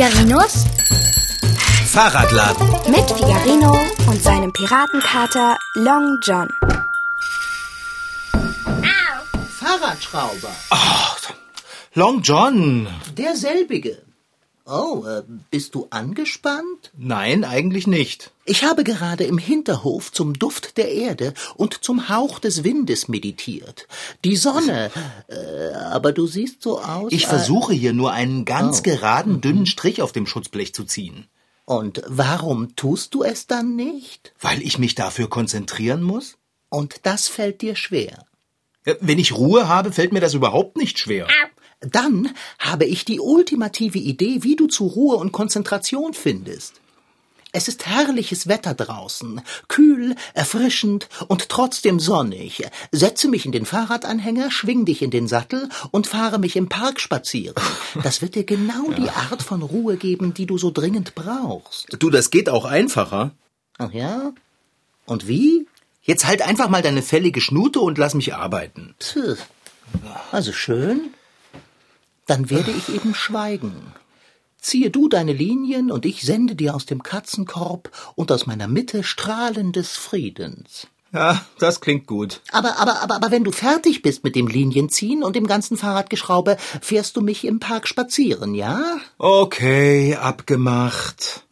Figarinos Fahrradladen. mit Figarino und seinem Piratenkater Long John. Fahrradschrauber. Long John. Derselbige. Oh, äh, bist du angespannt? Nein, eigentlich nicht. Ich habe gerade im Hinterhof zum Duft der Erde und zum Hauch des Windes meditiert. Die Sonne. Äh, aber du siehst so aus. Ich äh, versuche hier nur einen ganz Oh. geraden, dünnen Strich auf dem Schutzblech zu ziehen. Und warum tust du es dann nicht? Weil ich mich dafür konzentrieren muss? Und das fällt dir schwer. Ja, Wenn ich Ruhe habe, fällt mir das überhaupt nicht schwer. Dann habe ich die ultimative Idee, wie du zu Ruhe und Konzentration findest. Es ist herrliches Wetter draußen, kühl, erfrischend und trotzdem sonnig. Setze mich in den Fahrradanhänger, schwing dich in den Sattel und fahre mich im Park spazieren. Das wird dir genau die Art von Ruhe geben, die du so dringend brauchst. Du, das geht auch einfacher. Ach ja? Und wie? Jetzt halt einfach mal deine fällige Schnute und lass mich arbeiten. Puh. Also schön. Dann werde ich eben schweigen. Ziehe du deine Linien und ich sende dir aus dem Katzenkorb und aus meiner Mitte Strahlen des Friedens. Ja, das klingt gut. Aber, aber, aber, aber wenn du fertig bist mit dem Linienziehen und dem ganzen Fahrradgeschraube, fährst du mich im Park spazieren, ja? Okay, abgemacht.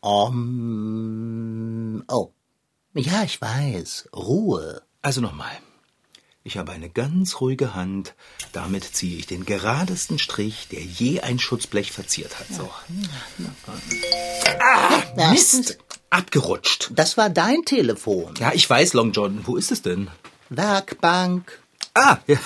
Um, oh. Ja, ich weiß. Ruhe. Also nochmal. Ich habe eine ganz ruhige Hand. Damit ziehe ich den geradesten Strich, der je ein Schutzblech verziert hat. So. Ja, Mist! Abgerutscht. Das war dein Telefon. Ja, ich weiß, Long John. Wo ist es denn? Werkbank. Ah, ja.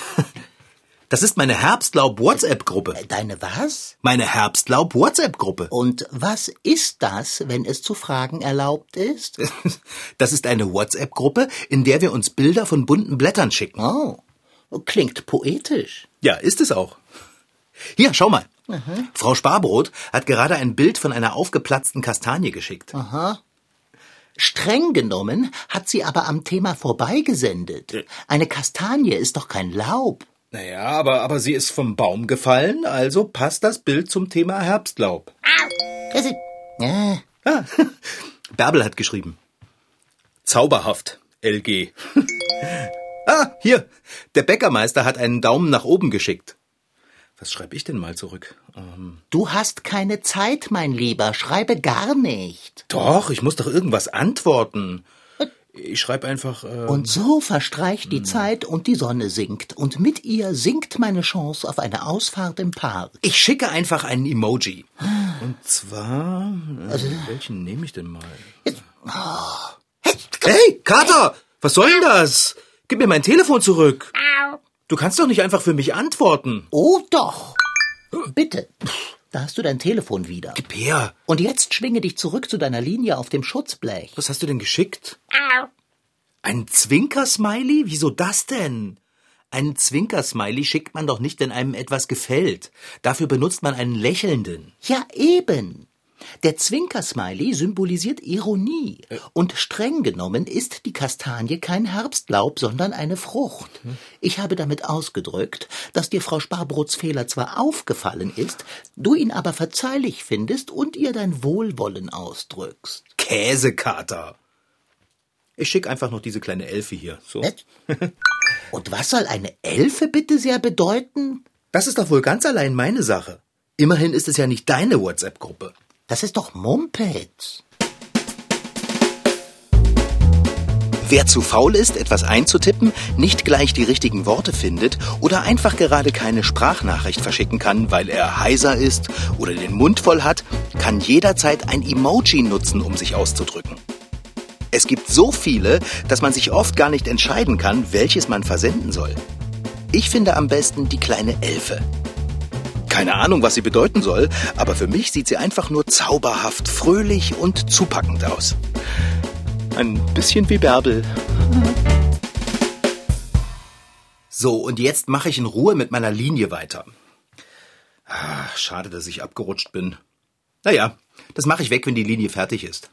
Das ist meine Herbstlaub-WhatsApp-Gruppe. Deine was? Meine Herbstlaub-WhatsApp-Gruppe. Und was ist das, wenn es zu fragen erlaubt ist? Das ist eine WhatsApp-Gruppe, in der wir uns Bilder von bunten Blättern schicken. Oh, klingt poetisch. Ja, ist es auch. Hier, schau mal. Frau Sparbrot hat gerade ein Bild von einer aufgeplatzten Kastanie geschickt. Streng genommen hat sie aber am Thema vorbeigesendet. Eine Kastanie ist doch kein Laub. Naja, aber, aber sie ist vom Baum gefallen, also passt das Bild zum Thema Herbstlaub. Das ist, äh, Ah, Bärbel hat geschrieben. Zauberhaft, LG. ah, hier. Der Bäckermeister hat einen Daumen nach oben geschickt. Was schreibe ich denn mal zurück? Ähm, du hast keine Zeit, mein Lieber. Schreibe gar nicht. doch, ich muss doch irgendwas antworten. Ich schreibe einfach. Äh, Und so verstreicht die Zeit und die Sonne sinkt. Und mit ihr sinkt meine Chance auf eine Ausfahrt im Park. ich schicke einfach einen Emoji. Und zwar. Äh, welchen nehme ich denn mal? Hey, Kater! Was soll denn das? Gib mir mein Telefon zurück. Du kannst doch nicht einfach für mich antworten. Oh doch. Bitte. Da hast du dein Telefon wieder. Gib her. Und jetzt schwinge dich zurück zu deiner Linie auf dem Schutzblech. Was hast du denn geschickt? Ein Zwinkersmiley? Wieso das denn? Einen Zwinkersmiley schickt man doch nicht, wenn einem etwas gefällt. Dafür benutzt man einen lächelnden. Ja, eben. Der Zwinkersmiley symbolisiert Ironie. Und streng genommen ist die Kastanie kein Herbstlaub, sondern eine Frucht. Ich habe damit ausgedrückt, dass dir Frau Sparbrots Fehler zwar aufgefallen ist, du ihn aber verzeihlich findest und ihr dein Wohlwollen ausdrückst. Käsekater. Ich schick einfach noch diese kleine Elfe hier. So. Nett? Und was soll eine Elfe bitte sehr bedeuten? Das ist doch wohl ganz allein meine Sache. Immerhin ist es ja nicht deine WhatsApp-Gruppe. Das ist doch Mumpitz. Wer zu faul ist, etwas einzutippen, nicht gleich die richtigen Worte findet oder einfach gerade keine Sprachnachricht verschicken kann, weil er heiser ist oder den Mund voll hat, kann jederzeit ein Emoji nutzen, um sich auszudrücken. Es gibt so viele, dass man sich oft gar nicht entscheiden kann, welches man versenden soll. Ich finde am besten die kleine Elfe. Keine Ahnung, was sie bedeuten soll, aber für mich sieht sie einfach nur zauberhaft, fröhlich und zupackend aus. Ein bisschen wie Bärbel. So, und jetzt mache ich in Ruhe mit meiner Linie weiter. Ah, schade, dass ich abgerutscht bin. Naja, das mache ich weg, wenn die Linie fertig ist.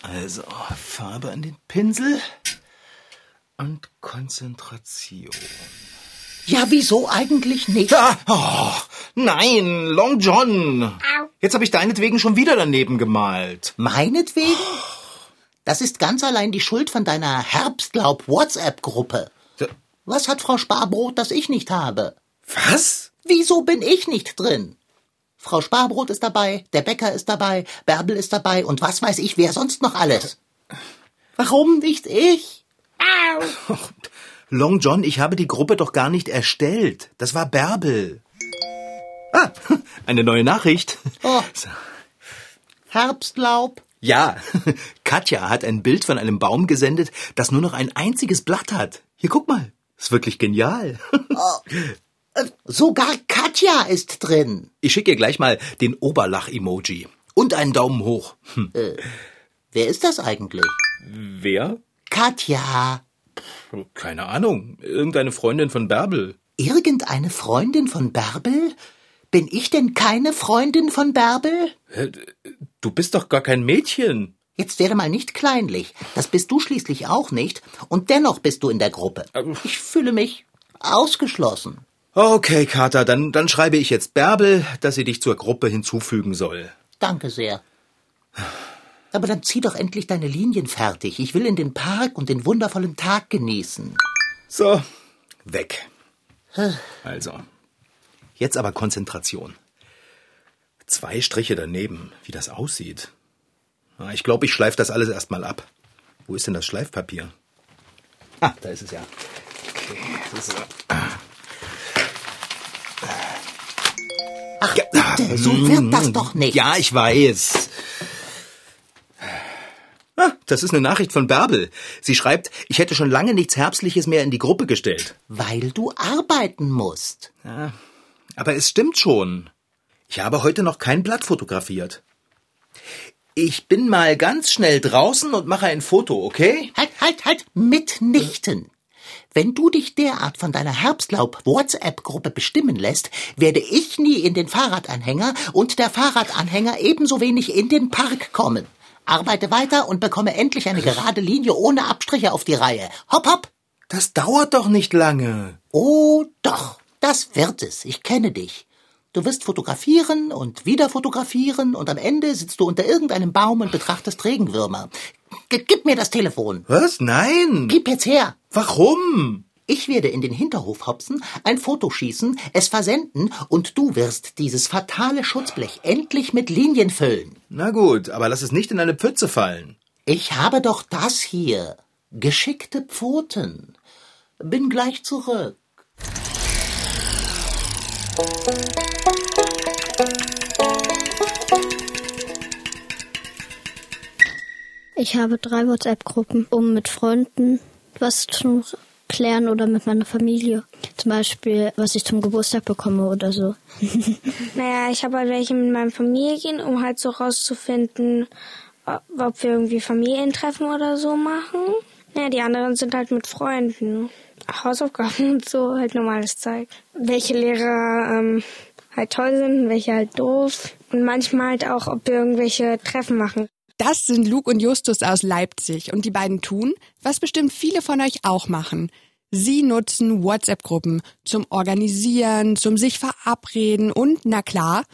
Also, Farbe an den Pinsel und Konzentration. Ja, wieso eigentlich nicht? Ah, oh, nein, Long John. Jetzt habe ich deinetwegen schon wieder daneben gemalt. Meinetwegen? Das ist ganz allein die Schuld von deiner Herbstlaub-WhatsApp-Gruppe. Was hat Frau Sparbrot, das ich nicht habe? Was? Wieso bin ich nicht drin? Frau Sparbrot ist dabei, der Bäcker ist dabei, Bärbel ist dabei und was weiß ich, wer sonst noch alles. Warum nicht ich? Long John, ich habe die Gruppe doch gar nicht erstellt. Das war Bärbel. Ah, eine neue Nachricht. Oh. Herbstlaub. Ja, Katja hat ein Bild von einem Baum gesendet, das nur noch ein einziges Blatt hat. Hier, guck mal. Ist wirklich genial. Äh, Sogar Katja ist drin. Ich schicke ihr gleich mal den Oberlach-Emoji. Und einen Daumen hoch. Hm. Wer ist das eigentlich? Wer? Katja. Keine Ahnung. Irgendeine Freundin von Bärbel. Irgendeine Freundin von Bärbel? Bin ich denn keine Freundin von Bärbel? Du bist doch gar kein Mädchen. Jetzt werde mal nicht kleinlich. Das bist du schließlich auch nicht. Und dennoch bist du in der Gruppe. Ich fühle mich ausgeschlossen. Okay, Kater, dann, dann schreibe ich jetzt Bärbel, dass sie dich zur Gruppe hinzufügen soll. Danke sehr. Aber dann zieh doch endlich deine Linien fertig. Ich will in den Park und den wundervollen Tag genießen. So, weg. Also, jetzt aber Konzentration. Zwei Striche daneben, wie das aussieht. Na, Ich glaube, ich schleife das alles erstmal ab. Wo ist denn das Schleifpapier? Ah, da ist es ja. Okay, ist, Ach, bitte, so wird das doch nicht. Ja, ich weiß. Ah, das ist eine Nachricht von Bärbel. Sie schreibt, ich hätte schon lange nichts Herbstliches mehr in die Gruppe gestellt. Weil du arbeiten musst. Aber es stimmt schon. Ich habe heute noch kein Blatt fotografiert. Ich bin mal ganz schnell draußen und mache ein Foto, okay? Halt, halt, halt, mitnichten. Wenn du dich derart von deiner Herbstlaub-WhatsApp-Gruppe bestimmen lässt, werde ich nie in den Fahrradanhänger und der Fahrradanhänger ebenso wenig in den Park kommen. Arbeite weiter und bekomme endlich eine gerade Linie ohne Abstriche auf die Reihe. Hopp, hopp! Das dauert doch nicht lange. Oh, doch, das wird es. Ich kenne dich. Du wirst fotografieren und wieder fotografieren und am Ende sitzt du unter irgendeinem Baum und betrachtest Regenwürmer. G gib mir das Telefon. Was? Nein. Gib jetzt her. Warum? Ich werde in den Hinterhof hopsen, ein Foto schießen, es versenden und du wirst dieses fatale Schutzblech endlich mit Linien füllen. Na gut, aber lass es nicht in eine Pfütze fallen. Ich habe doch das hier. Geschickte Pfoten. Bin gleich zurück. Ich habe drei WhatsApp-Gruppen, um mit Freunden was zu klären oder mit meiner Familie. Zum Beispiel, was ich zum Geburtstag bekomme oder so. Naja, ich habe halt welche mit meinen Familien, um halt so rauszufinden, ob wir irgendwie Familientreffen oder so machen. Naja, die anderen sind halt mit Freunden. Hausaufgaben und so, halt normales Zeug. Welche Lehrer ähm, halt toll sind, welche halt doof. Und manchmal halt auch, ob wir irgendwelche Treffen machen. Das sind Luke und Justus aus Leipzig und die beiden tun, was bestimmt viele von euch auch machen. Sie nutzen WhatsApp-Gruppen zum Organisieren, zum sich verabreden und, na klar,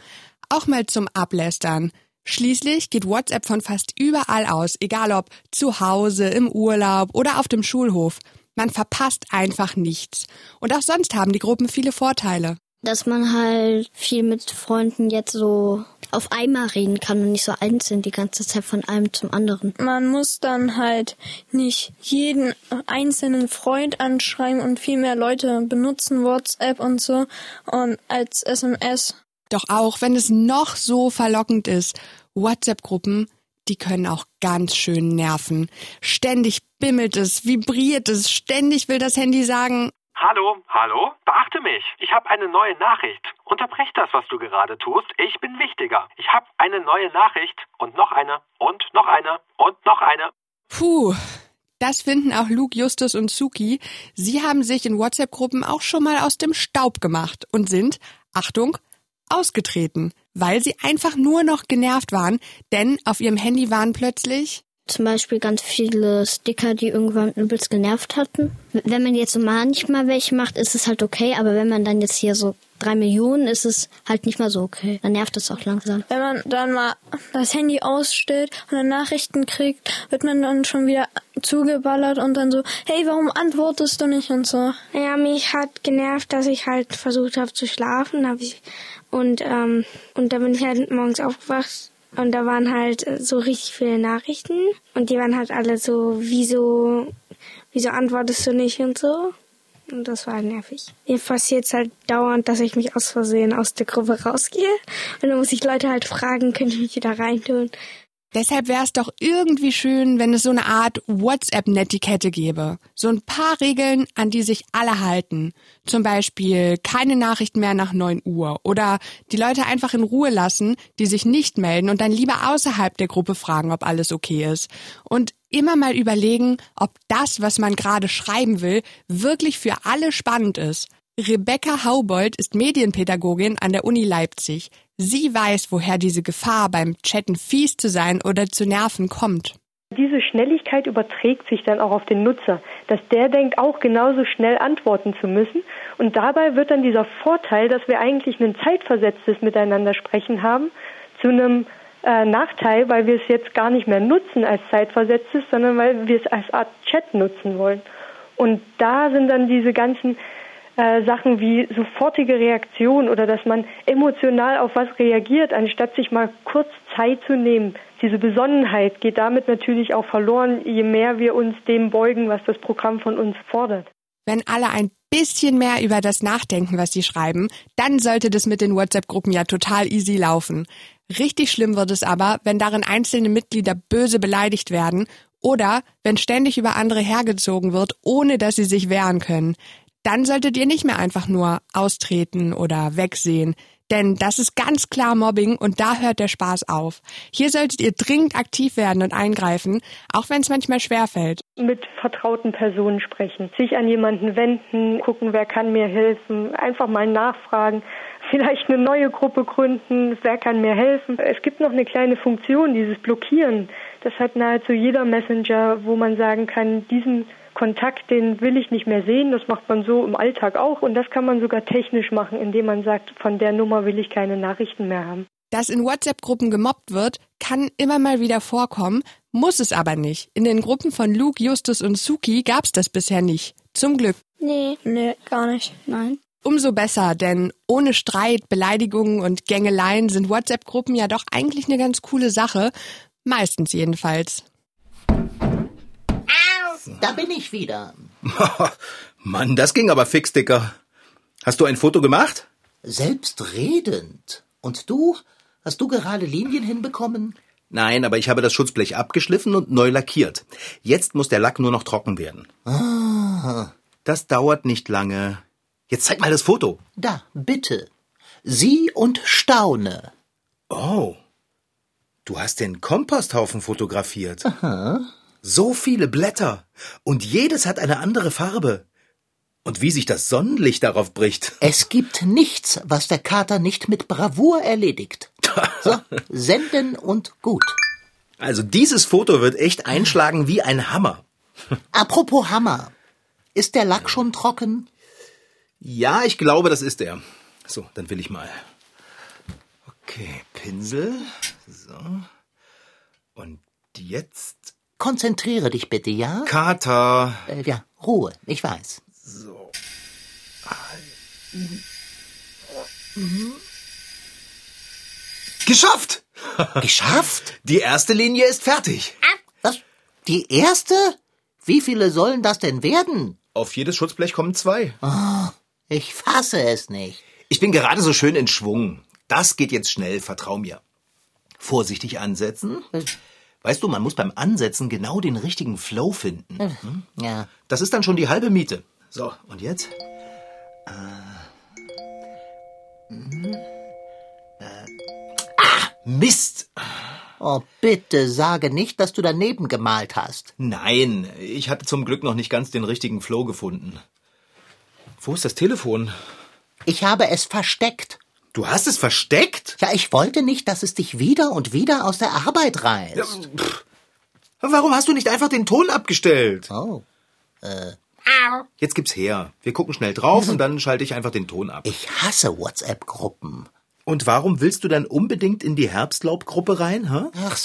auch mal zum Ablästern. Schließlich geht WhatsApp von fast überall aus, egal ob zu Hause, im Urlaub oder auf dem Schulhof. Man verpasst einfach nichts. Und auch sonst haben die Gruppen viele Vorteile. Dass man halt viel mit Freunden jetzt so auf einmal reden kann und nicht so einzeln die ganze Zeit von einem zum anderen. Man muss dann halt nicht jeden einzelnen Freund anschreiben und viel mehr Leute benutzen WhatsApp und so und als SMS. Doch auch wenn es noch so verlockend ist, WhatsApp-Gruppen, die können auch ganz schön nerven. Ständig bimmelt es, vibriert es, ständig will das Handy sagen, Hallo, hallo? Beachte mich. Ich habe eine neue Nachricht. Unterbrech das, was du gerade tust. Ich bin wichtiger. Ich habe eine neue Nachricht und noch eine und noch eine und noch eine. Puh, das finden auch Luke, Justus und Suki. Sie haben sich in WhatsApp-Gruppen auch schon mal aus dem Staub gemacht und sind, Achtung, ausgetreten, weil sie einfach nur noch genervt waren, denn auf ihrem Handy waren plötzlich zum Beispiel ganz viele Sticker, die irgendwann übelst genervt hatten. Wenn man jetzt so manchmal welche macht, ist es halt okay, aber wenn man dann jetzt hier so drei Millionen, ist es halt nicht mal so okay. Dann nervt es auch langsam. Wenn man dann mal das Handy ausstellt und dann Nachrichten kriegt, wird man dann schon wieder zugeballert und dann so, hey, warum antwortest du nicht und so. Ja, mich hat genervt, dass ich halt versucht habe zu schlafen, hab ich und ähm, und da bin ich halt morgens aufgewacht und da waren halt so richtig viele Nachrichten und die waren halt alle so, wieso, wieso antwortest du nicht und so. Und das war nervig. Mir passiert es halt dauernd, dass ich mich aus Versehen aus der Gruppe rausgehe. Und dann muss ich Leute halt fragen, können ich mich wieder reintun. Deshalb wäre es doch irgendwie schön, wenn es so eine Art WhatsApp-Netiquette gäbe. So ein paar Regeln, an die sich alle halten. Zum Beispiel keine Nachrichten mehr nach 9 Uhr oder die Leute einfach in Ruhe lassen, die sich nicht melden und dann lieber außerhalb der Gruppe fragen, ob alles okay ist. Und immer mal überlegen, ob das, was man gerade schreiben will, wirklich für alle spannend ist. Rebecca Haubold ist Medienpädagogin an der Uni Leipzig. Sie weiß, woher diese Gefahr beim Chatten fies zu sein oder zu nerven kommt. Diese Schnelligkeit überträgt sich dann auch auf den Nutzer, dass der denkt, auch genauso schnell antworten zu müssen. Und dabei wird dann dieser Vorteil, dass wir eigentlich ein zeitversetztes Miteinander sprechen haben, zu einem äh, Nachteil, weil wir es jetzt gar nicht mehr nutzen als zeitversetztes, sondern weil wir es als Art Chat nutzen wollen. Und da sind dann diese ganzen äh, Sachen wie sofortige Reaktion oder dass man emotional auf was reagiert, anstatt sich mal kurz Zeit zu nehmen. Diese Besonnenheit geht damit natürlich auch verloren, je mehr wir uns dem beugen, was das Programm von uns fordert. Wenn alle ein bisschen mehr über das nachdenken, was sie schreiben, dann sollte das mit den WhatsApp-Gruppen ja total easy laufen. Richtig schlimm wird es aber, wenn darin einzelne Mitglieder böse beleidigt werden oder wenn ständig über andere hergezogen wird, ohne dass sie sich wehren können dann solltet ihr nicht mehr einfach nur austreten oder wegsehen. Denn das ist ganz klar Mobbing und da hört der Spaß auf. Hier solltet ihr dringend aktiv werden und eingreifen, auch wenn es manchmal schwerfällt. Mit vertrauten Personen sprechen, sich an jemanden wenden, gucken, wer kann mir helfen, einfach mal nachfragen, vielleicht eine neue Gruppe gründen, wer kann mir helfen. Es gibt noch eine kleine Funktion, dieses Blockieren. Das hat nahezu jeder Messenger, wo man sagen kann, diesen Kontakt, den will ich nicht mehr sehen. Das macht man so im Alltag auch. Und das kann man sogar technisch machen, indem man sagt, von der Nummer will ich keine Nachrichten mehr haben. Dass in WhatsApp-Gruppen gemobbt wird, kann immer mal wieder vorkommen, muss es aber nicht. In den Gruppen von Luke, Justus und Suki gab's das bisher nicht. Zum Glück. Nee, nee, gar nicht. Nein. Umso besser, denn ohne Streit, Beleidigungen und Gängeleien sind WhatsApp-Gruppen ja doch eigentlich eine ganz coole Sache. Meistens jedenfalls. Da bin ich wieder. Mann, das ging aber fix, Dicker. Hast du ein Foto gemacht? Selbstredend. Und du? Hast du gerade Linien hinbekommen? Nein, aber ich habe das Schutzblech abgeschliffen und neu lackiert. Jetzt muss der Lack nur noch trocken werden. Ah. Das dauert nicht lange. Jetzt zeig mal das Foto. Da, bitte. Sieh und staune. Oh. Du hast den Komposthaufen fotografiert. Aha. So viele Blätter. Und jedes hat eine andere Farbe. Und wie sich das Sonnenlicht darauf bricht. Es gibt nichts, was der Kater nicht mit Bravour erledigt. So, senden und gut. Also dieses Foto wird echt einschlagen wie ein Hammer. Apropos Hammer. Ist der Lack schon trocken? Ja, ich glaube, das ist er. So, dann will ich mal. Okay, Pinsel. So. Und jetzt. Konzentriere dich bitte, ja? Kater. Äh, ja, Ruhe, ich weiß. So. Geschafft! Geschafft? Die erste Linie ist fertig. Was? Die erste? Wie viele sollen das denn werden? Auf jedes Schutzblech kommen zwei. Oh, ich fasse es nicht. Ich bin gerade so schön in Schwung. Das geht jetzt schnell, vertrau mir. Vorsichtig ansetzen. Weißt du, man muss beim Ansetzen genau den richtigen Flow finden. Hm? Ja. Das ist dann schon die halbe Miete. So, und jetzt? Äh, hm, äh, ah, Mist! Oh, bitte sage nicht, dass du daneben gemalt hast. Nein, ich hatte zum Glück noch nicht ganz den richtigen Flow gefunden. Wo ist das Telefon? Ich habe es versteckt. Du hast es versteckt? Ja, ich wollte nicht, dass es dich wieder und wieder aus der Arbeit reißt. Ja, pff, Warum hast du nicht einfach den Ton abgestellt? Oh. Äh, Jetzt gib's her. Wir gucken schnell drauf und dann schalte ich einfach den Ton ab. ich hasse WhatsApp-Gruppen. Und warum willst du dann unbedingt in die Herbstlaubgruppe rein, hä? Ach,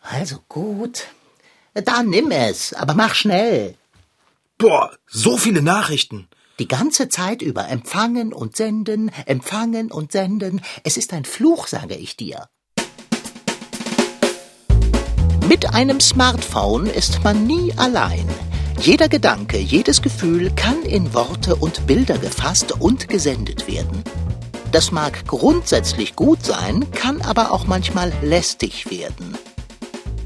also gut. Dann nimm es, aber mach schnell. Boah, so viele Nachrichten. Die ganze Zeit über empfangen und senden, empfangen und senden. Es ist ein Fluch, sage ich dir. Mit einem Smartphone ist man nie allein. Jeder Gedanke, jedes Gefühl kann in Worte und Bilder gefasst und gesendet werden. Das mag grundsätzlich gut sein, kann aber auch manchmal lästig werden.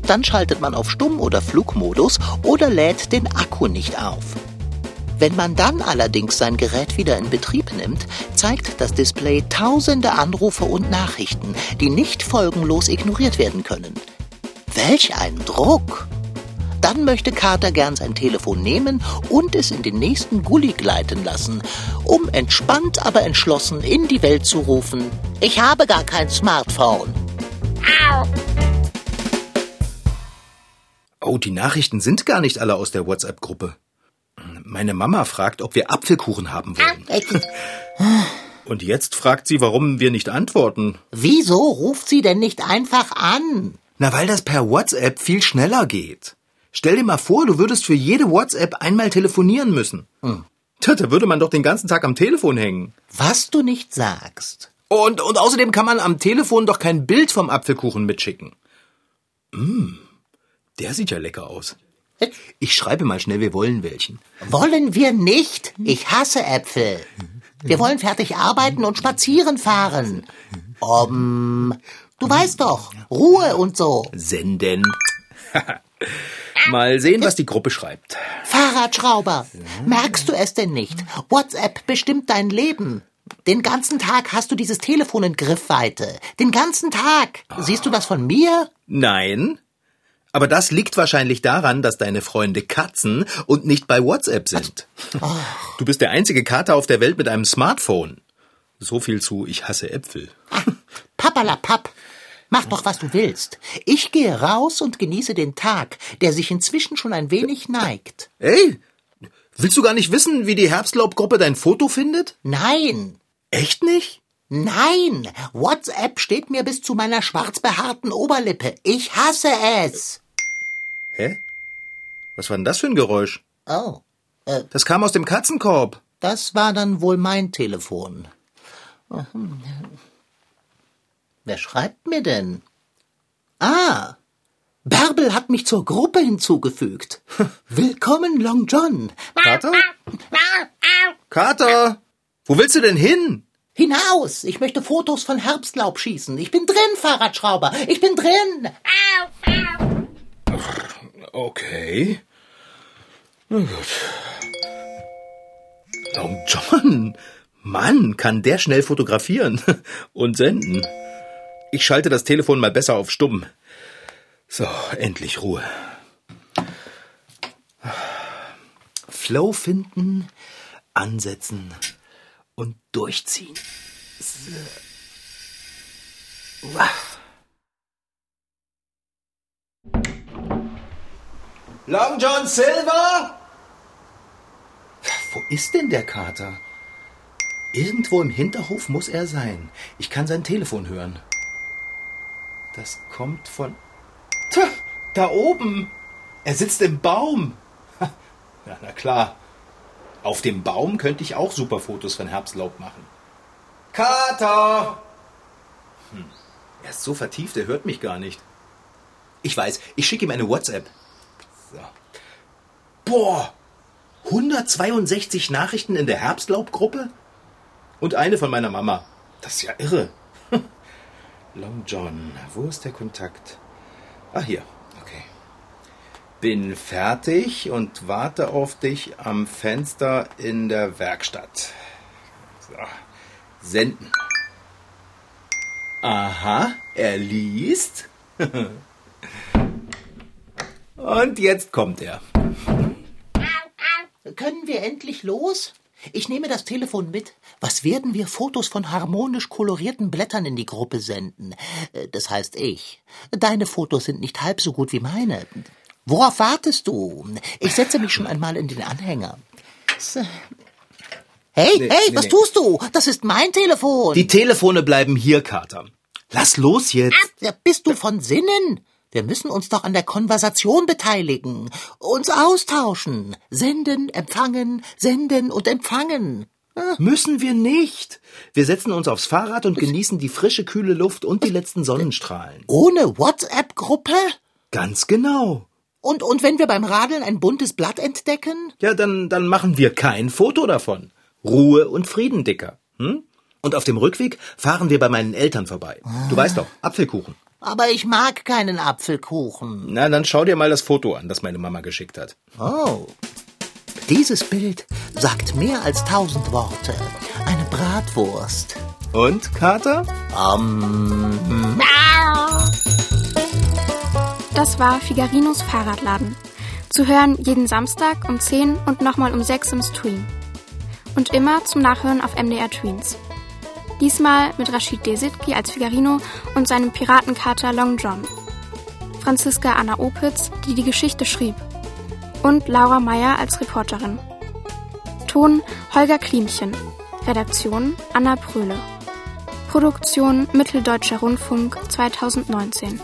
Dann schaltet man auf Stumm- oder Flugmodus oder lädt den Akku nicht auf. Wenn man dann allerdings sein Gerät wieder in Betrieb nimmt, zeigt das Display tausende Anrufe und Nachrichten, die nicht folgenlos ignoriert werden können. Welch ein Druck! Dann möchte Carter gern sein Telefon nehmen und es in den nächsten Gully gleiten lassen, um entspannt, aber entschlossen in die Welt zu rufen, ich habe gar kein Smartphone. Oh, die Nachrichten sind gar nicht alle aus der WhatsApp-Gruppe. Meine Mama fragt, ob wir Apfelkuchen haben wollen. Und jetzt fragt sie, warum wir nicht antworten. Wieso ruft sie denn nicht einfach an? Na, weil das per WhatsApp viel schneller geht. Stell dir mal vor, du würdest für jede WhatsApp einmal telefonieren müssen. Tja, da würde man doch den ganzen Tag am Telefon hängen. Was du nicht sagst. Und, und außerdem kann man am Telefon doch kein Bild vom Apfelkuchen mitschicken. Mm, der sieht ja lecker aus. Ich schreibe mal schnell, wir wollen welchen. Wollen wir nicht? Ich hasse Äpfel. Wir wollen fertig arbeiten und spazieren fahren. Um, du weißt doch, Ruhe und so. Senden. mal sehen, was die Gruppe schreibt. Fahrradschrauber, merkst du es denn nicht? WhatsApp bestimmt dein Leben. Den ganzen Tag hast du dieses Telefon in Griffweite. Den ganzen Tag. Siehst du das von mir? Nein. Aber das liegt wahrscheinlich daran, dass deine Freunde Katzen und nicht bei WhatsApp sind. Du bist der einzige Kater auf der Welt mit einem Smartphone. So viel zu Ich hasse Äpfel. Pappalapapp. Mach doch, was du willst. Ich gehe raus und genieße den Tag, der sich inzwischen schon ein wenig neigt. Ey, willst du gar nicht wissen, wie die Herbstlaubgruppe dein Foto findet? Nein. Echt nicht? Nein. WhatsApp steht mir bis zu meiner schwarz behaarten Oberlippe. Ich hasse es. Hä? Was war denn das für ein Geräusch? Oh, Das kam aus dem Katzenkorb. das war dann wohl mein Telefon. Hm. Wer schreibt mir denn? Ah, Bärbel hat mich zur Gruppe hinzugefügt. Willkommen, Long John. Kater? Kater! Wo willst du denn hin? Hinaus! Ich möchte Fotos von Herbstlaub schießen. Ich bin drin, Fahrradschrauber. Ich bin drin. Okay. Na gut. Long John. Mann, kann der schnell fotografieren und senden. Ich schalte das Telefon mal besser auf stumm. So, endlich Ruhe. Flow finden, ansetzen und durchziehen. So. Uah. Long John Silver? Wo ist denn der Kater? Irgendwo im Hinterhof muss er sein. Ich kann sein Telefon hören. Das kommt von. Tja, da oben. Er sitzt im Baum. Ja, na klar. Auf dem Baum könnte ich auch super Fotos von Herbstlaub machen. Kater! Hm. Er ist so vertieft, er hört mich gar nicht. Ich weiß, ich schicke ihm eine WhatsApp. So. Boah! 162 Nachrichten in der Herbstlaubgruppe? Und eine von meiner Mama. Das ist ja irre. Long John, wo ist der Kontakt? Ah, hier. Okay. Bin fertig und warte auf dich am Fenster in der Werkstatt. So. Senden. Aha, er liest. Und jetzt kommt er. Können wir endlich los? Ich nehme das Telefon mit. Was werden wir Fotos von harmonisch kolorierten Blättern in die Gruppe senden? Äh, Das heißt ich. Deine Fotos sind nicht halb so gut wie meine. Worauf wartest du? Ich setze mich schon einmal in den Anhänger. Hey, Nee, hey, nee, was nee. tust du? Das ist mein Telefon. Die Telefone bleiben hier, Kater. Lass los jetzt. Ja, bist du von Sinnen? Wir müssen uns doch an der Konversation beteiligen, uns austauschen, senden, empfangen, senden und empfangen. Müssen wir nicht. Wir setzen uns aufs Fahrrad und genießen die frische, kühle Luft und die letzten Sonnenstrahlen. Ohne WhatsApp-Gruppe? Ganz genau. Und, und wenn wir beim Radeln ein buntes Blatt entdecken? Ja, dann, dann machen wir kein Foto davon. Ruhe und Frieden, Dicker. Hm? Und auf dem Rückweg fahren wir bei meinen Eltern vorbei. Du weißt doch, Apfelkuchen. Aber ich mag keinen Apfelkuchen. Na, dann schau dir mal das Foto an, das meine Mama geschickt hat. Oh. Dieses Bild sagt mehr als tausend Worte. Eine Bratwurst. Und, Kater? Ähm. Das war Figarinos Fahrradladen. Zu hören jeden Samstag um 10 und nochmal um 6 im Stream. Und immer zum Nachhören auf MDR Tweens. Diesmal mit Rashid Desitki als Figarino und seinem Piratenkater Long John. Franziska Anna Opitz, die die Geschichte schrieb. Und Laura Meyer als Reporterin. Ton Holger Klimchen. Redaktion Anna Pröhle. Produktion Mitteldeutscher Rundfunk 2019.